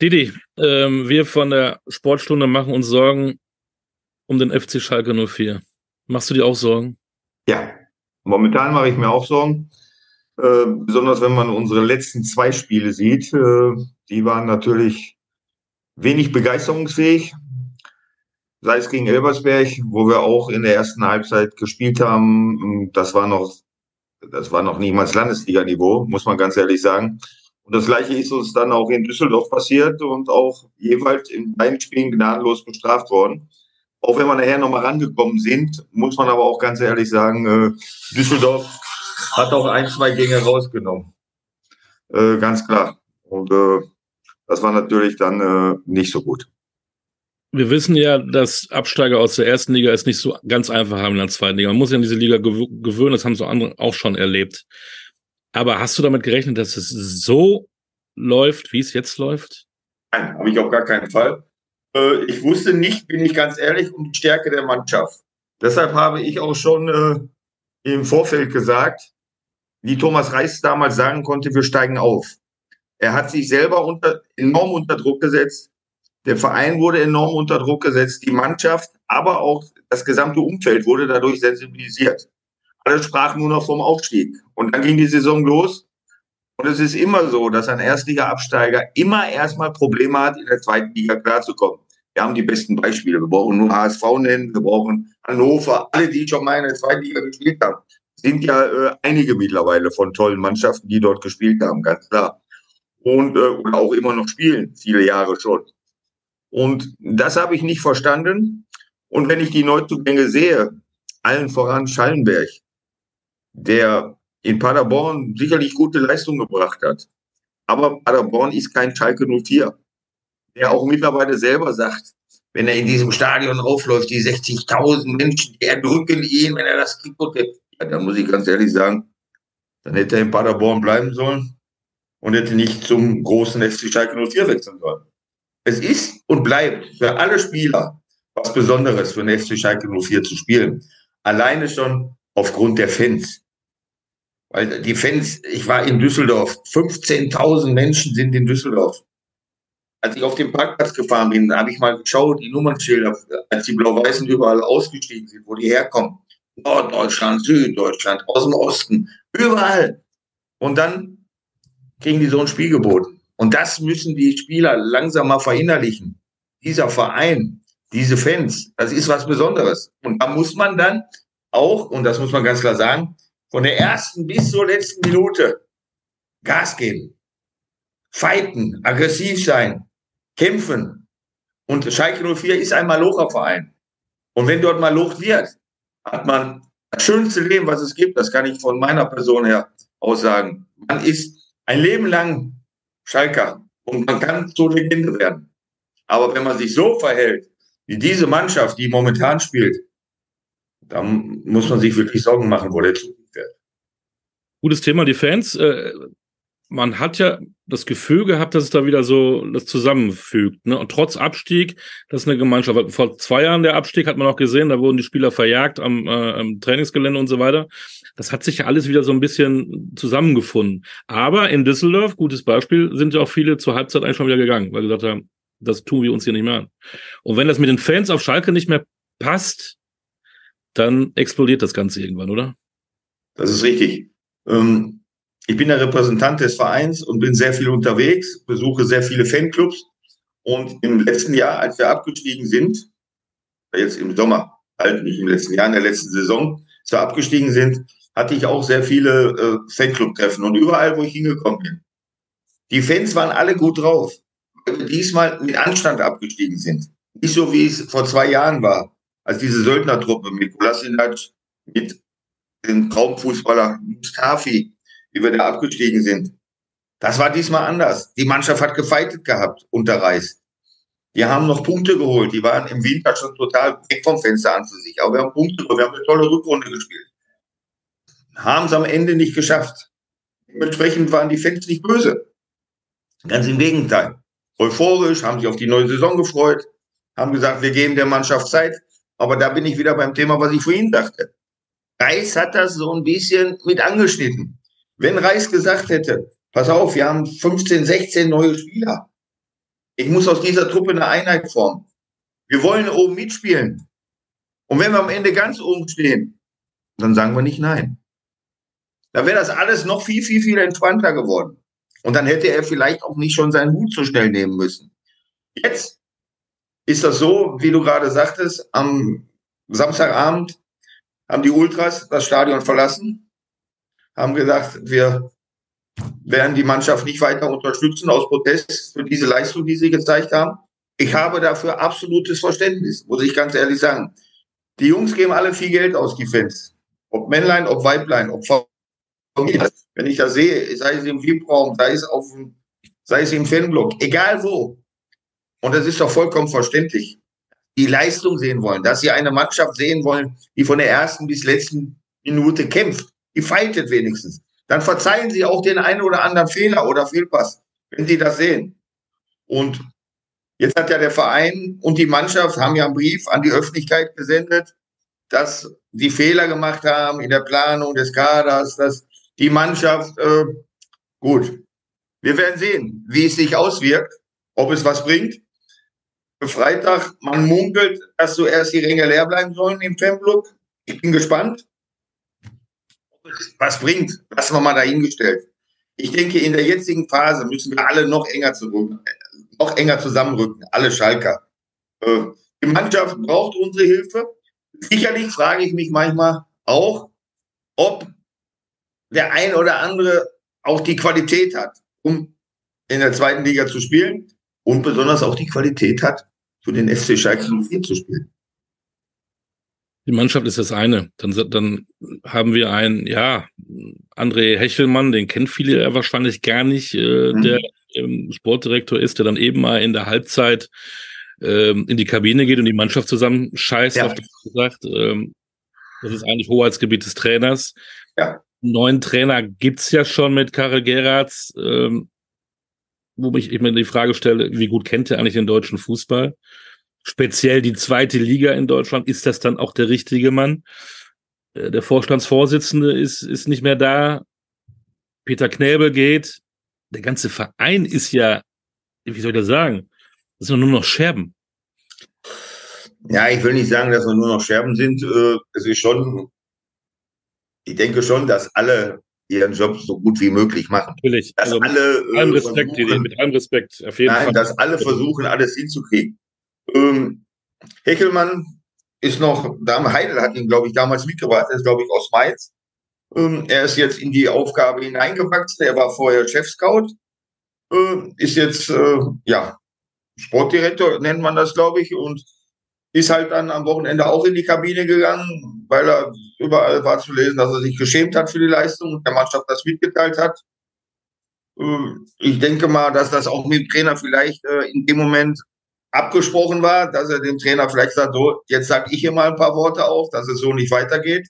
Didi, ähm, wir von der Sportstunde machen uns Sorgen um den FC Schalke 04. Machst du dir auch Sorgen? Ja, momentan mache ich mir auch Sorgen. Äh, besonders wenn man unsere letzten zwei Spiele sieht. Äh, die waren natürlich wenig begeisterungsfähig. Sei es gegen Elbersberg, wo wir auch in der ersten Halbzeit gespielt haben. Das war noch, das war noch niemals Landesliga-Niveau, muss man ganz ehrlich sagen. Und das Gleiche ist uns dann auch in Düsseldorf passiert und auch jeweils in beiden Spielen gnadenlos bestraft worden. Auch wenn wir nachher nochmal rangekommen sind, muss man aber auch ganz ehrlich sagen, äh, Düsseldorf hat auch ein, zwei Gänge rausgenommen. Äh, ganz klar. Und äh, das war natürlich dann nicht so gut. Wir wissen ja, dass Absteiger aus der ersten Liga es nicht so ganz einfach haben in der zweiten Liga. Man muss sich an diese Liga gew gewöhnen, das haben so andere auch schon erlebt. Aber hast du damit gerechnet, dass es so läuft, wie es jetzt läuft? Nein, habe ich auf gar keinen Fall. Äh, ich wusste nicht, bin ich ganz ehrlich, um die Stärke der Mannschaft. Deshalb habe ich auch schon äh, im Vorfeld gesagt, wie Thomas Reis damals sagen konnte, wir steigen auf. Er hat sich selber unter, enorm unter Druck gesetzt. Der Verein wurde enorm unter Druck gesetzt. Die Mannschaft, aber auch das gesamte Umfeld wurde dadurch sensibilisiert. Alle sprachen nur noch vom Aufstieg. Und dann ging die Saison los. Und es ist immer so, dass ein Erstliga-Absteiger immer erstmal Probleme hat, in der zweiten Liga klarzukommen. Wir haben die besten Beispiele. Wir brauchen nur HSV nennen, wir brauchen Hannover, alle, die schon mal in der zweiten Liga gespielt haben. Sind ja äh, einige mittlerweile von tollen Mannschaften, die dort gespielt haben, ganz klar. Und äh, auch immer noch spielen, viele Jahre schon. Und das habe ich nicht verstanden. Und wenn ich die Neuzugänge sehe, allen voran Schallenberg, der in Paderborn sicherlich gute Leistung gebracht hat. Aber Paderborn ist kein Schalke 04. Der auch mittlerweile selber sagt, wenn er in diesem Stadion aufläuft, die 60.000 Menschen, die erdrücken ihn, wenn er das Trikot hat. Ja, dann muss ich ganz ehrlich sagen, dann hätte er in Paderborn bleiben sollen und hätte nicht zum großen FC Schalke 04 wechseln sollen. Es ist und bleibt für alle Spieler was Besonderes für den FC Schalke 04 zu spielen. Alleine schon aufgrund der Fans. Weil die Fans, ich war in Düsseldorf, 15.000 Menschen sind in Düsseldorf. Als ich auf den Parkplatz gefahren bin, habe ich mal geschaut, die Nummernschilder, als die Blau-Weißen überall ausgestiegen sind, wo die herkommen. Norddeutschland, Süddeutschland, aus dem Osten, überall. Und dann kriegen die so ein Spiel geboten. Und das müssen die Spieler langsam mal verinnerlichen. Dieser Verein, diese Fans, das ist was Besonderes. Und da muss man dann auch, und das muss man ganz klar sagen, von der ersten bis zur letzten Minute Gas geben, fighten, aggressiv sein, kämpfen. Und Schalke 04 ist ein Malocher-Verein. Und wenn dort malocht wird, hat man das schönste Leben, was es gibt. Das kann ich von meiner Person her aussagen. Man ist ein Leben lang Schalker und man kann zur Legende werden. Aber wenn man sich so verhält, wie diese Mannschaft, die momentan spielt, dann muss man sich wirklich Sorgen machen, wo der. Gutes Thema, die Fans. Äh, man hat ja das Gefühl gehabt, dass es da wieder so das zusammenfügt. Ne? Und trotz Abstieg, das ist eine Gemeinschaft. Vor zwei Jahren der Abstieg hat man auch gesehen, da wurden die Spieler verjagt am, äh, am Trainingsgelände und so weiter. Das hat sich ja alles wieder so ein bisschen zusammengefunden. Aber in Düsseldorf, gutes Beispiel, sind ja auch viele zur Halbzeit eigentlich schon wieder gegangen, weil sie gesagt haben, das tun wir uns hier nicht mehr an. Und wenn das mit den Fans auf Schalke nicht mehr passt, dann explodiert das Ganze irgendwann, oder? Das ist richtig. Ähm, ich bin der Repräsentant des Vereins und bin sehr viel unterwegs, besuche sehr viele Fanclubs. Und im letzten Jahr, als wir abgestiegen sind, jetzt im Sommer, halt nicht im letzten Jahr, in der letzten Saison, als wir abgestiegen sind, hatte ich auch sehr viele äh, Fanclub-Treffen und überall, wo ich hingekommen bin. Die Fans waren alle gut drauf, weil wir diesmal mit Anstand abgestiegen sind. Nicht so, wie es vor zwei Jahren war, als diese Söldnertruppe mit Kolasinac, mit dem Traumfußballer Mustafi, wie wir da abgestiegen sind. Das war diesmal anders. Die Mannschaft hat gefeitet gehabt unter Reis. Die haben noch Punkte geholt. Die waren im Winter schon total weg vom Fenster an für sich. Aber wir haben Punkte geholt. Wir haben eine tolle Rückrunde gespielt. Haben es am Ende nicht geschafft. Dementsprechend waren die Fans nicht böse. Ganz im Gegenteil. Euphorisch, haben sich auf die neue Saison gefreut, haben gesagt, wir geben der Mannschaft Zeit. Aber da bin ich wieder beim Thema, was ich vorhin dachte. Reis hat das so ein bisschen mit angeschnitten. Wenn Reis gesagt hätte, pass auf, wir haben 15, 16 neue Spieler, Ich muss aus dieser Truppe eine Einheit formen. Wir wollen oben mitspielen. Und wenn wir am Ende ganz oben stehen, dann sagen wir nicht nein. Da wäre das alles noch viel, viel, viel entspannter geworden. Und dann hätte er vielleicht auch nicht schon seinen Hut so schnell nehmen müssen. Jetzt ist das so, wie du gerade sagtest, am Samstagabend haben die Ultras das Stadion verlassen, haben gesagt, wir werden die Mannschaft nicht weiter unterstützen aus Protest für diese Leistung, die sie gezeigt haben. Ich habe dafür absolutes Verständnis, muss ich ganz ehrlich sagen. Die Jungs geben alle viel Geld aus, die Fans. Ob Männlein, ob Weiblein, ob Familie. Wenn ich das sehe, sei es im VIP-Raum, sei sei es im Fanblock, egal wo. Und das ist doch vollkommen verständlich. Die Leistung sehen wollen, dass sie eine Mannschaft sehen wollen, die von der ersten bis letzten Minute kämpft. Die fightet wenigstens. Dann verzeihen sie auch den einen oder anderen Fehler oder Fehlpass, wenn sie das sehen. Und Jetzt hat ja der Verein und die Mannschaft haben ja einen Brief an die Öffentlichkeit gesendet, dass die Fehler gemacht haben in der Planung des Kaders, dass die Mannschaft, äh, gut, wir werden sehen, wie es sich auswirkt, ob es was bringt. Freitag, man munkelt, dass zuerst die Ränge leer bleiben sollen im Fanblock. Ich bin gespannt. Was bringt, lassen wir mal dahingestellt. Ich denke, in der jetzigen Phase müssen wir alle noch enger zurück, noch enger zusammenrücken, alle Schalker. Äh, die Mannschaft braucht unsere Hilfe. Sicherlich frage ich mich manchmal auch, ob der ein oder andere auch die Qualität hat, um in der zweiten Liga zu spielen und besonders auch die Qualität hat, für den FC Schalke 04 zu spielen. Die Mannschaft ist das eine. Dann, dann haben wir einen, ja, André Hechelmann, den kennt viele ja wahrscheinlich gar nicht, äh, mhm. der ähm, Sportdirektor ist, der dann eben mal in der Halbzeit ähm, in die Kabine geht und die Mannschaft zusammenscheißt, ja. auf das gesagt. Ähm, das ist eigentlich Hoheitsgebiet des Trainers. Ja. Neuen Trainer gibt's ja schon mit Karel Geratz, ähm, wo ich mir die Frage stelle, wie gut kennt er eigentlich den deutschen Fußball? Speziell die zweite Liga in Deutschland, ist das dann auch der richtige Mann? Äh, der Vorstandsvorsitzende ist, ist nicht mehr da. Peter Knäbel geht der ganze Verein ist ja, wie soll ich das sagen? Das sind nur noch Scherben. Ja, ich will nicht sagen, dass wir nur noch Scherben sind. Äh, es ist schon, ich denke schon, dass alle ihren Job so gut wie möglich machen. Natürlich. Dass also alle, mit allem äh, Respekt, versuchen, mit allem Respekt, auf jeden nein, Fall. dass alle versuchen, alles hinzukriegen. Ähm, Heckelmann ist noch, Heidel hat ihn, glaube ich, damals mitgebracht, er ist, glaube ich, aus Mainz. Ähm, er ist jetzt in die Aufgabe hineingewachsen. Er war vorher Chef-Scout, äh, ist jetzt, äh, ja, Sportdirektor nennt man das, glaube ich, und ist halt dann am Wochenende auch in die Kabine gegangen, weil er überall war zu lesen, dass er sich geschämt hat für die Leistung und der Mannschaft das mitgeteilt hat. Äh, ich denke mal, dass das auch mit dem Trainer vielleicht in dem Moment abgesprochen war, dass er dem Trainer vielleicht sagt, so, jetzt sage ich hier mal ein paar Worte auf, dass es so nicht weitergeht.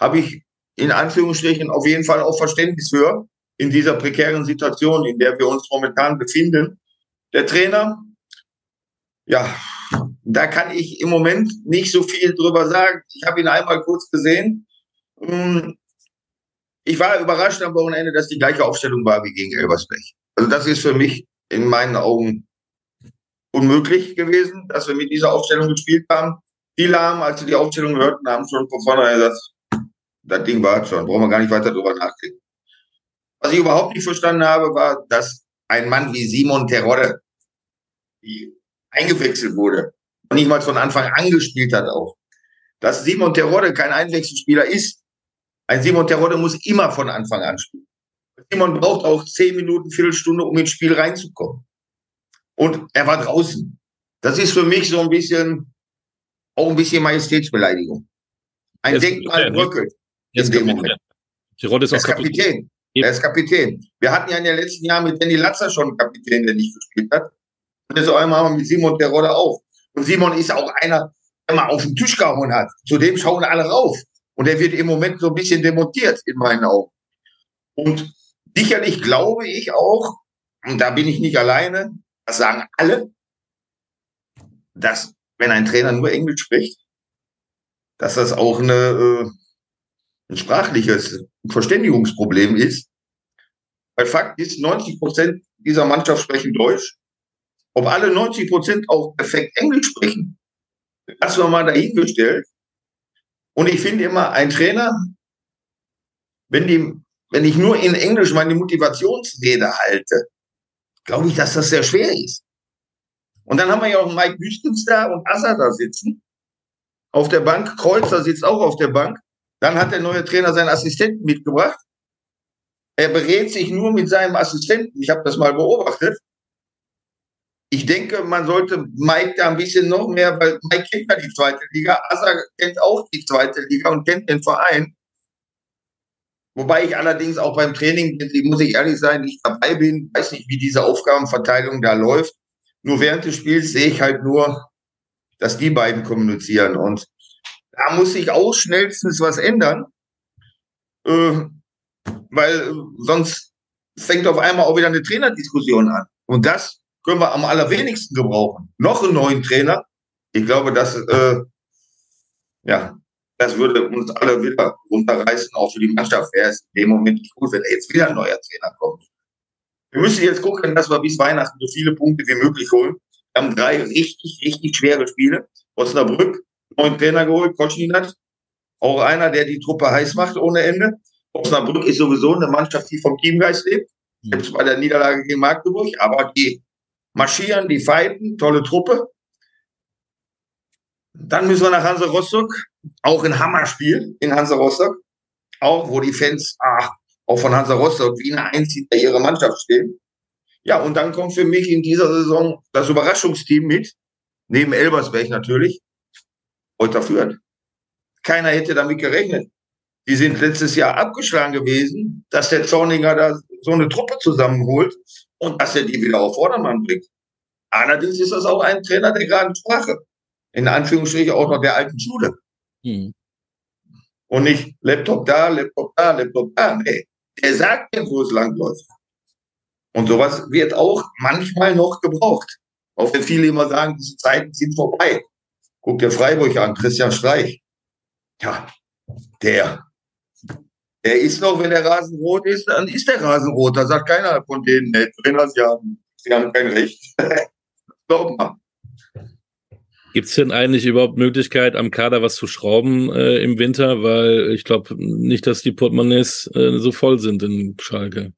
Habe ich in Anführungsstrichen auf jeden Fall auch Verständnis für in dieser prekären Situation, in der wir uns momentan befinden. Der Trainer, ja, da kann ich im Moment nicht so viel drüber sagen. Ich habe ihn einmal kurz gesehen. Hm, ich war überrascht am Wochenende, dass die gleiche Aufstellung war wie gegen Elversberg. Also das ist für mich in meinen Augen unmöglich gewesen, dass wir mit dieser Aufstellung gespielt haben. Viele haben, als sie die Aufstellung hörten, haben schon von vornherein gesagt, das Ding war schon, brauchen wir gar nicht weiter drüber nachdenken. Was ich überhaupt nicht verstanden habe, war, dass ein Mann wie Simon Terodde eingewechselt wurde nicht mal von Anfang an gespielt hat auch. Dass Simon Terodde kein Einwechselspieler ist. Ein Simon Terodde muss immer von Anfang an spielen. Simon braucht auch zehn Minuten, Viertelstunde, um ins Spiel reinzukommen. Und er war draußen. Das ist für mich so ein bisschen, auch ein bisschen Majestätsbeleidigung. Ein Denkmal bröckelt. Jetzt in dem Moment. Tirol ist, er ist Kapitän. Er ist Kapitän. Wir hatten ja in den letzten Jahren mit Danny Latzer schon einen Kapitän, der nicht gespielt hat. Und jetzt einmal haben wir mit Simon Terodde auch. Und Simon ist auch einer, der mal auf den Tisch gehauen hat. Zu dem schauen alle rauf. Und er wird im Moment so ein bisschen demontiert, in meinen Augen. Und sicherlich glaube ich auch, und da bin ich nicht alleine, das sagen alle, dass wenn ein Trainer nur Englisch spricht, dass das auch eine, äh, ein sprachliches Verständigungsproblem ist. Weil Fakt ist, 90 Prozent dieser Mannschaft sprechen Deutsch. Ob alle 90 Prozent auch perfekt Englisch sprechen, lassen wir mal dahingestellt. Und ich finde immer, ein Trainer, wenn, die, wenn ich nur in Englisch meine Motivationsrede halte, glaube ich, dass das sehr schwer ist. Und dann haben wir ja auch Mike Büstens da und Assa da sitzen. Auf der Bank, Kreuzer sitzt auch auf der Bank. Dann hat der neue Trainer seinen Assistenten mitgebracht. Er berät sich nur mit seinem Assistenten. Ich habe das mal beobachtet. Ich denke, man sollte Mike da ein bisschen noch mehr, weil Mike kennt ja die zweite Liga, Asa kennt auch die zweite Liga und kennt den Verein. Wobei ich allerdings auch beim Training, muss ich ehrlich sein, nicht dabei bin, weiß nicht, wie diese Aufgabenverteilung da läuft. Nur während des Spiels sehe ich halt nur, dass die beiden kommunizieren. Und da muss sich auch schnellstens was ändern, äh, weil sonst fängt auf einmal auch wieder eine Trainerdiskussion an. Und das können wir am allerwenigsten gebrauchen. Noch einen neuen Trainer. Ich glaube, dass äh, ja, das würde uns alle wieder runterreißen, auch für die Mannschaft wäre es in dem Moment nicht gut, wenn jetzt wieder ein neuer Trainer kommt. Wir müssen jetzt gucken, dass wir bis Weihnachten so viele Punkte wie möglich holen. Wir haben drei richtig, richtig schwere Spiele. Osnabrück, neuen Trainer geholt, Kotschinat. Auch einer, der die Truppe heiß macht ohne Ende. Osnabrück ist sowieso eine Mannschaft, die vom Teamgeist lebt. Jetzt bei der Niederlage gegen Magdeburg, aber die marschieren, die fighten, tolle Truppe. Dann müssen wir nach Hansa Rostock, auch ein Hammerspiel in Hansa Rostock, auch wo die Fans ach, auch von Hansa Rostock wie eine Eins hinter ihrer Mannschaft stehen. Ja, und dann kommt für mich in dieser Saison das Überraschungsteam mit, neben Elbersberg natürlich, Euter Fürth. Keiner hätte damit gerechnet. Die sind letztes Jahr abgeschlagen gewesen, dass der Zorninger da so eine Truppe zusammenholt und dass er die wieder auf Vordermann bringt. Allerdings ist das auch ein Trainer der geraden Sprache in Anführungsstrichen auch noch der alten Schule. Hm. Und nicht Laptop da, Laptop da, Laptop da. Nee, der sagt mir, wo es langläuft. Und sowas wird auch manchmal noch gebraucht. Auch wenn viele immer sagen, diese Zeiten sind vorbei. Guck dir Freiburg an, Christian Streich. Ja, der. Der ist noch, wenn der Rasen rot ist, dann ist der Rasen rot. Da sagt keiner von denen, nee, Trainer, sie haben, sie haben kein Recht. Glaub mal. Gibt es denn eigentlich überhaupt Möglichkeit, am Kader was zu schrauben äh, im Winter? Weil ich glaube nicht, dass die Portemonnaies äh, so voll sind in Schalke.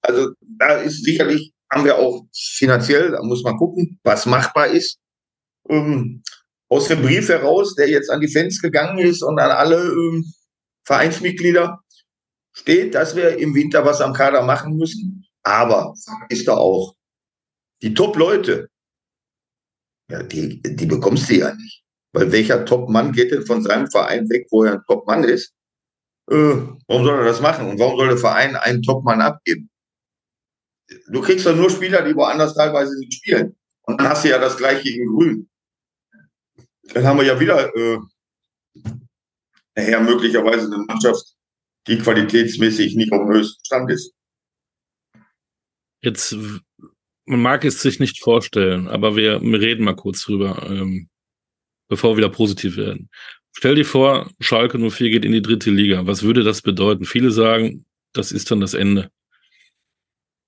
Also da ist sicherlich, haben wir auch finanziell, da muss man gucken, was machbar ist. Ähm, aus dem Brief heraus, der jetzt an die Fans gegangen ist und an alle ähm, Vereinsmitglieder, steht, dass wir im Winter was am Kader machen müssen. Aber ist da auch, die Top-Leute, ja, die, die bekommst du ja nicht. Weil welcher Top-Mann geht denn von seinem Verein weg, wo er ein Top-Mann ist? Äh, warum soll er das machen? Und warum soll der Verein einen Top-Mann abgeben? Du kriegst doch nur Spieler, die woanders teilweise nicht spielen. Und dann hast du ja das gleiche in Grün. Dann haben wir ja wieder äh, nachher möglicherweise eine Mannschaft, die qualitätsmäßig nicht auf dem höchsten Stand ist. Jetzt man mag es sich nicht vorstellen, aber wir, wir reden mal kurz drüber, ähm, bevor wir wieder positiv werden. Stell dir vor, Schalke 04 geht in die dritte Liga. Was würde das bedeuten? Viele sagen, das ist dann das Ende.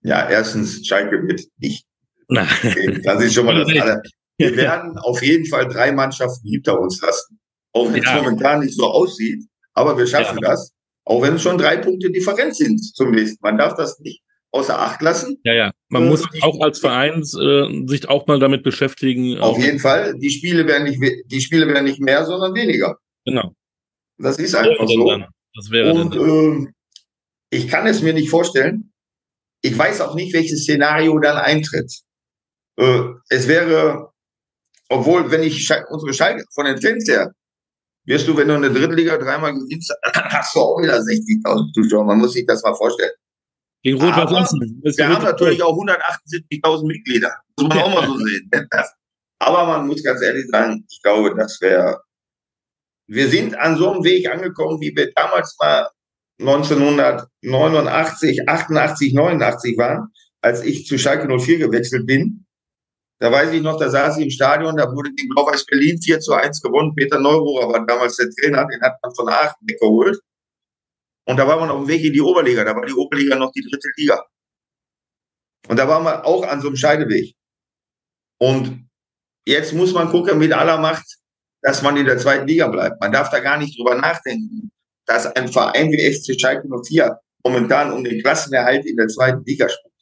Ja, erstens, Schalke wird nicht. Das ist schon mal das alle. Wir werden auf jeden Fall drei Mannschaften hinter uns lassen. Auch wenn es ja. momentan nicht so aussieht, aber wir schaffen ja. das. Auch wenn es schon drei Punkte Differenz sind zum nächsten. Man darf das nicht außer Acht lassen. Ja, ja. Man äh, muss auch als Verein äh, sich auch mal damit beschäftigen. Auf jeden Fall. Die Spiele werden nicht, die Spiele werden nicht mehr, sondern weniger. Genau. Das ist einfach so. Das wäre Und äh, ich kann es mir nicht vorstellen. Ich weiß auch nicht, welches Szenario dann eintritt. Äh, es wäre, obwohl, wenn ich unsere Schalke von den Fans her, wirst du, wenn du in der dritten Liga dreimal gewinnst, hast du auch wieder 60.000 Zuschauer. Man muss sich das mal vorstellen. Gegen Rot-Weiß Essen. Wir haben natürlich auch 178.000 Mitglieder. Muss man auch mal so sehen. Aber man muss ganz ehrlich sagen, ich glaube, das wäre. Wir sind an so einem Weg angekommen, wie wir damals mal 1989, 88, 89 waren, als ich zu Schalke 04 gewechselt bin. Da weiß ich noch, da saß ich im Stadion, da wurde gegen Blau-Weiß Berlin 4 zu 1 gewonnen. Peter Neururer war damals der Trainer, den hat man von Aachen weggeholt. Und da war man auf dem Weg in die Oberliga. Da war die Oberliga noch die dritte Liga. Und da waren wir auch an so einem Scheideweg. Und jetzt muss man gucken mit aller Macht, dass man in der zweiten Liga bleibt. Man darf da gar nicht drüber nachdenken, dass ein Verein wie FC Schalke 04 momentan um den Klassenerhalt in der zweiten Liga spielt.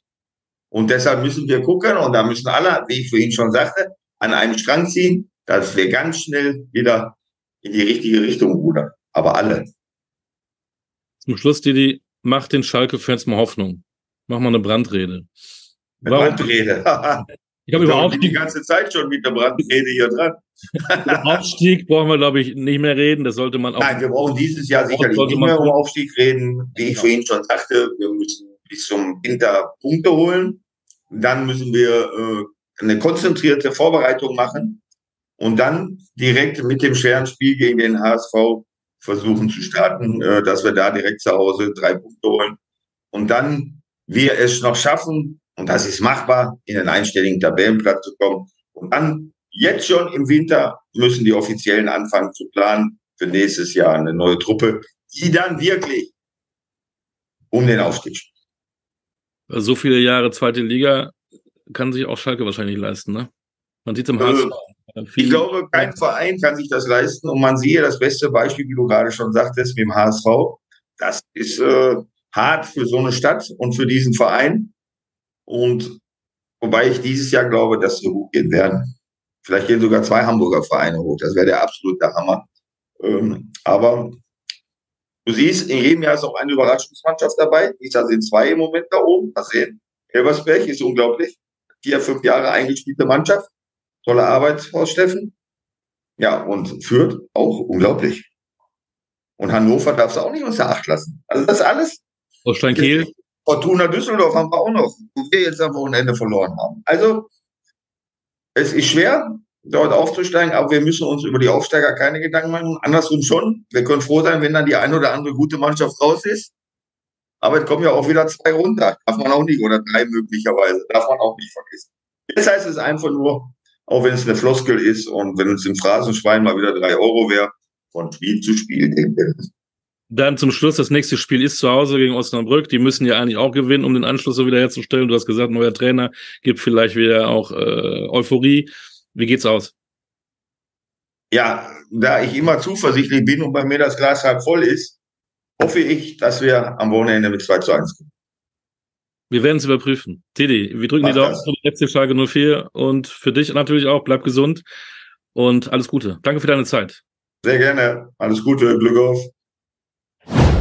Und deshalb müssen wir gucken, und da müssen alle, wie ich vorhin schon sagte, an einen Strang ziehen, dass wir ganz schnell wieder in die richtige Richtung rudern. Aber alle. Zum Schluss, Didi, macht den Schalke-Fans mal Hoffnung. Mach mal eine Brandrede. Eine Brandrede. ich habe über Aufstieg die ganze Zeit schon mit der Brandrede hier dran. über Aufstieg brauchen wir, glaube ich, nicht mehr reden. Das sollte man auch. Nein, wir brauchen dieses Jahr sicherlich nicht mehr um Aufstieg reden. Wie ich vorhin schon sagte, wir müssen bis zum Winter Punkte holen. Dann müssen wir äh, eine konzentrierte Vorbereitung machen und dann direkt mit dem schweren Spiel gegen den HSV versuchen zu starten, äh, dass wir da direkt zu Hause drei Punkte holen. Und dann wir es noch schaffen, und das ist machbar, in den einstelligen Tabellenplatz zu kommen. Und dann jetzt schon im Winter müssen die Offiziellen anfangen zu planen für nächstes Jahr eine neue Truppe, die dann wirklich um den Aufstieg spielt. So viele Jahre zweite Liga kann sich auch Schalke wahrscheinlich leisten, ne? Man sieht es im HSV. Äh, ich glaube, kein Verein kann sich das leisten. Und man sieht das beste Beispiel, wie du gerade schon sagtest, mit dem HSV. Das ist äh, hart für so eine Stadt und für diesen Verein. Und wobei ich dieses Jahr glaube, dass wir hochgehen werden. Vielleicht gehen sogar zwei Hamburger Vereine hoch. Das wäre der absolute Hammer. Ähm, aber du siehst, in jedem Jahr ist auch eine Überraschungsmannschaft dabei. Dieser sind zwei im Moment da oben. Mal sehen. Elversberg ist unglaublich. Vier, fünf Jahre eingespielte Mannschaft. Tolle Arbeit, Horst Steffen. Ja, und führt auch unglaublich. Und Hannover darfst du auch nicht außer Acht lassen. Also das alles. Holstein Kiel. Fortuna Düsseldorf haben wir auch noch, wo wir jetzt am Wochenende verloren haben. Also, es ist schwer, dort aufzusteigen, aber wir müssen uns über die Aufsteiger keine Gedanken machen. Andersrum schon. Wir können froh sein, wenn dann die eine oder andere gute Mannschaft raus ist. Aber es kommen ja auch wieder zwei runter. Darf man auch nicht, oder drei möglicherweise. Darf man auch nicht vergessen. Das heißt es einfach nur, auch wenn es eine Floskel ist und wenn uns im Phrasenschwein mal wieder drei Euro wäre, von Spiel zu Spiel denke ich. Dann zum Schluss, das nächste Spiel ist zu Hause gegen Osnabrück. Die müssen ja eigentlich auch gewinnen, um den Anschluss so wieder herzustellen. Du hast gesagt, neuer Trainer gibt vielleicht wieder auch äh, Euphorie. Wie geht's aus? Ja, da ich immer zuversichtlich bin und bei mir das Glas halb voll ist, hoffe ich, dass wir am Wochenende mit 2 zu 1 kommen. Wir werden es überprüfen. Teddy, wir drücken Mach die Daumen für die letzte Schalke 04 und für dich natürlich auch. Bleib gesund und alles Gute. Danke für deine Zeit. Sehr gerne. Alles Gute. Glück auf.